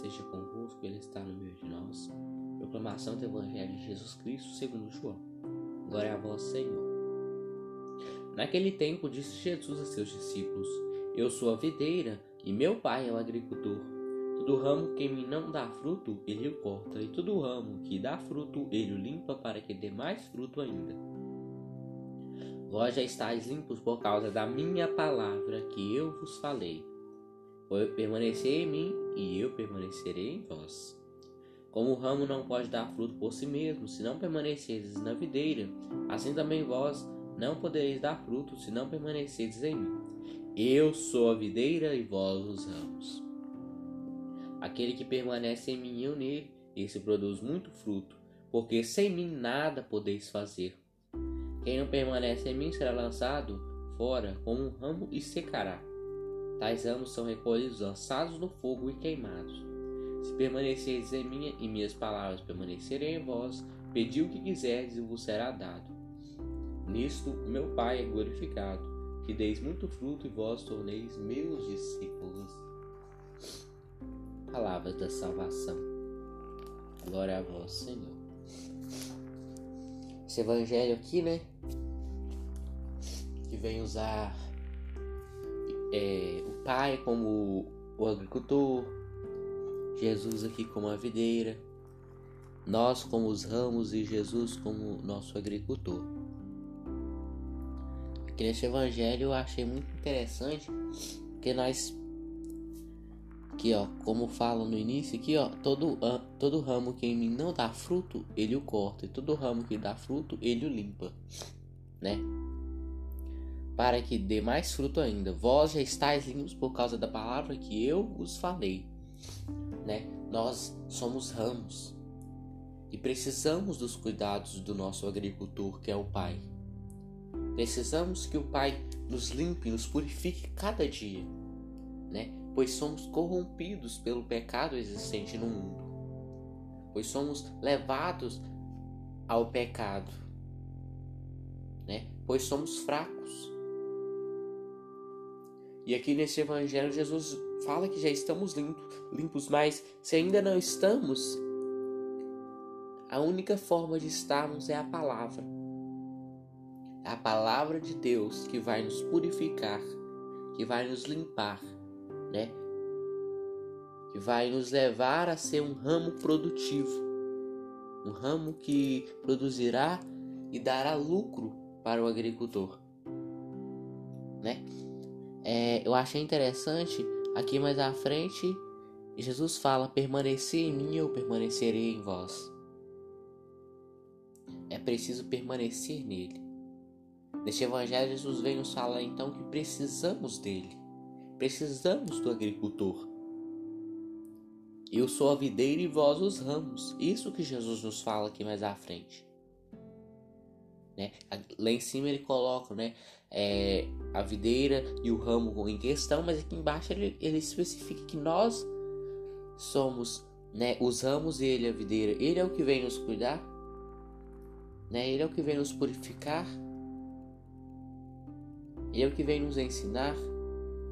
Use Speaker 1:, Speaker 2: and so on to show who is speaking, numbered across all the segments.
Speaker 1: esteja convosco, Ele está no meio de nós. Proclamação do Evangelho de Jesus Cristo segundo João. Glória a vós, Senhor. Naquele tempo disse Jesus a seus discípulos: Eu sou a videira e meu pai é o agricultor. Todo ramo que me não dá fruto, ele o corta, e todo ramo que dá fruto, ele o limpa para que dê mais fruto ainda. Vós já estáis limpos por causa da minha palavra que eu vos falei. Permanecei em mim e eu permanecerei em vós. Como o ramo não pode dar fruto por si mesmo, se não permanecerdes na videira, assim também vós não podereis dar fruto se não permanecerdes em mim. Eu sou a videira e vós os ramos. Aquele que permanece em mim e eu nele, esse produz muito fruto, porque sem mim nada podeis fazer. Quem não permanece em mim será lançado fora como um ramo e secará. Tais ramos são recolhidos, lançados no fogo e queimados. Se permanecerdes em mim e minhas palavras permanecerem em vós, pedi o que quiserdes e vos será dado. Nisto meu Pai é glorificado, que deis muito fruto e vós torneis meus discípulos. Palavras da salvação. Glória a vós, Senhor. Esse evangelho aqui, né? Que vem usar é, pai como o agricultor, Jesus aqui como a videira, nós como os ramos e Jesus como nosso agricultor. Aqui evangelho eu achei muito interessante que nós aqui ó, como fala no início aqui ó, todo todo ramo que em mim não dá fruto, ele o corta, e todo ramo que dá fruto, ele o limpa, né? Para que dê mais fruto ainda. Vós já estáis limpos por causa da palavra que eu vos falei. Né? Nós somos ramos e precisamos dos cuidados do nosso agricultor, que é o Pai. Precisamos que o Pai nos limpe, nos purifique cada dia, né? Pois somos corrompidos pelo pecado existente no mundo. Pois somos levados ao pecado, né? Pois somos fracos. E aqui nesse evangelho Jesus fala que já estamos limpos, limpos, mas se ainda não estamos, a única forma de estarmos é a palavra. A palavra de Deus que vai nos purificar, que vai nos limpar, né? Que vai nos levar a ser um ramo produtivo, um ramo que produzirá e dará lucro para o agricultor, né? É, eu achei interessante aqui mais à frente Jesus fala: permanecer em mim, eu permanecerei em vós. É preciso permanecer nele. Neste evangelho, Jesus vem nos falar então que precisamos dele, precisamos do agricultor. Eu sou a videira e vós os ramos. Isso que Jesus nos fala aqui mais à frente. Né? Lá em cima ele coloca né, é, a videira e o ramo em questão, mas aqui embaixo ele, ele especifica que nós somos né, os ramos e ele a videira. Ele é o que vem nos cuidar, né? ele é o que vem nos purificar, ele é o que vem nos ensinar.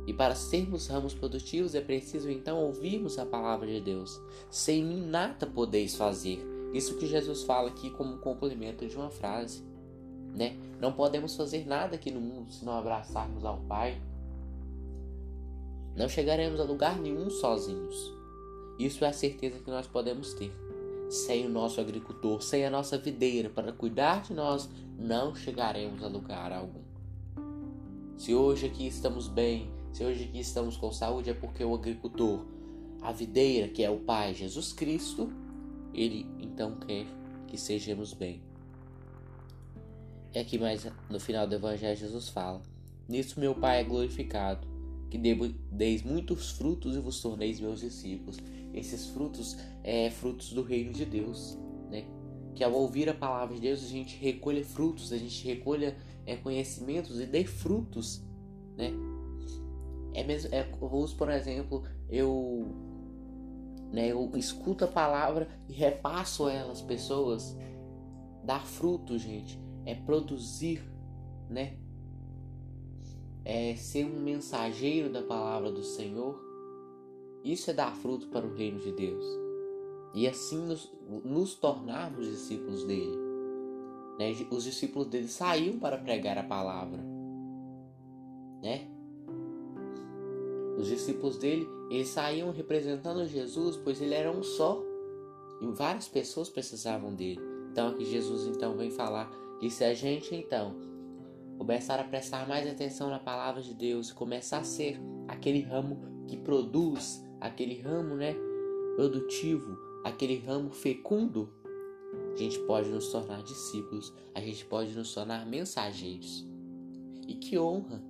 Speaker 1: E para sermos ramos produtivos é preciso então ouvirmos a palavra de Deus. Sem mim nada podeis fazer. Isso que Jesus fala aqui como complemento de uma frase né? Não podemos fazer nada aqui no mundo se não abraçarmos ao Pai. Não chegaremos a lugar nenhum sozinhos. Isso é a certeza que nós podemos ter. Sem o nosso agricultor, sem a nossa videira para cuidar de nós, não chegaremos a lugar algum. Se hoje aqui estamos bem, se hoje aqui estamos com saúde, é porque o agricultor, a videira, que é o Pai Jesus Cristo, ele então quer que sejamos bem. É aqui mais no final do Evangelho Jesus fala: Nisso meu Pai é glorificado, que deis muitos frutos e vos torneis meus discípulos. Esses frutos é frutos do reino de Deus, né? Que ao ouvir a palavra de Deus a gente recolha frutos, a gente recolha é, conhecimentos e dê frutos, né? É mesmo, é, vamos por exemplo, eu, né, eu escuto a palavra e repasso ela às pessoas, dar frutos, gente é produzir, né? É ser um mensageiro da palavra do Senhor, Isso é dar fruto para o reino de Deus. E assim nos, nos tornarmos discípulos dele. Né? Os discípulos dele saíam para pregar a palavra. Né? Os discípulos dele, eles saíam representando Jesus, pois ele era um só. E várias pessoas precisavam dele. Então aqui Jesus então vem falar que se a gente então começar a prestar mais atenção na palavra de Deus e começar a ser aquele ramo que produz, aquele ramo, né, produtivo, aquele ramo fecundo, a gente pode nos tornar discípulos, a gente pode nos tornar mensageiros. E que honra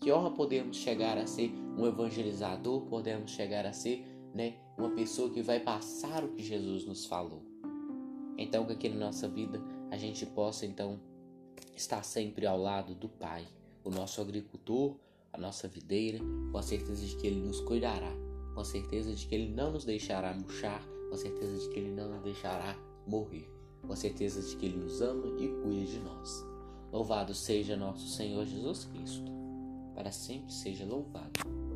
Speaker 1: que honra podemos chegar a ser um evangelizador, podemos chegar a ser né, uma pessoa que vai passar o que Jesus nos falou. Então, que aqui na nossa vida gente possa então estar sempre ao lado do Pai, o nosso agricultor, a nossa videira, com a certeza de que Ele nos cuidará, com a certeza de que Ele não nos deixará murchar, com a certeza de que Ele não nos deixará morrer, com a certeza de que Ele nos ama e cuida de nós. Louvado seja nosso Senhor Jesus Cristo para sempre seja louvado.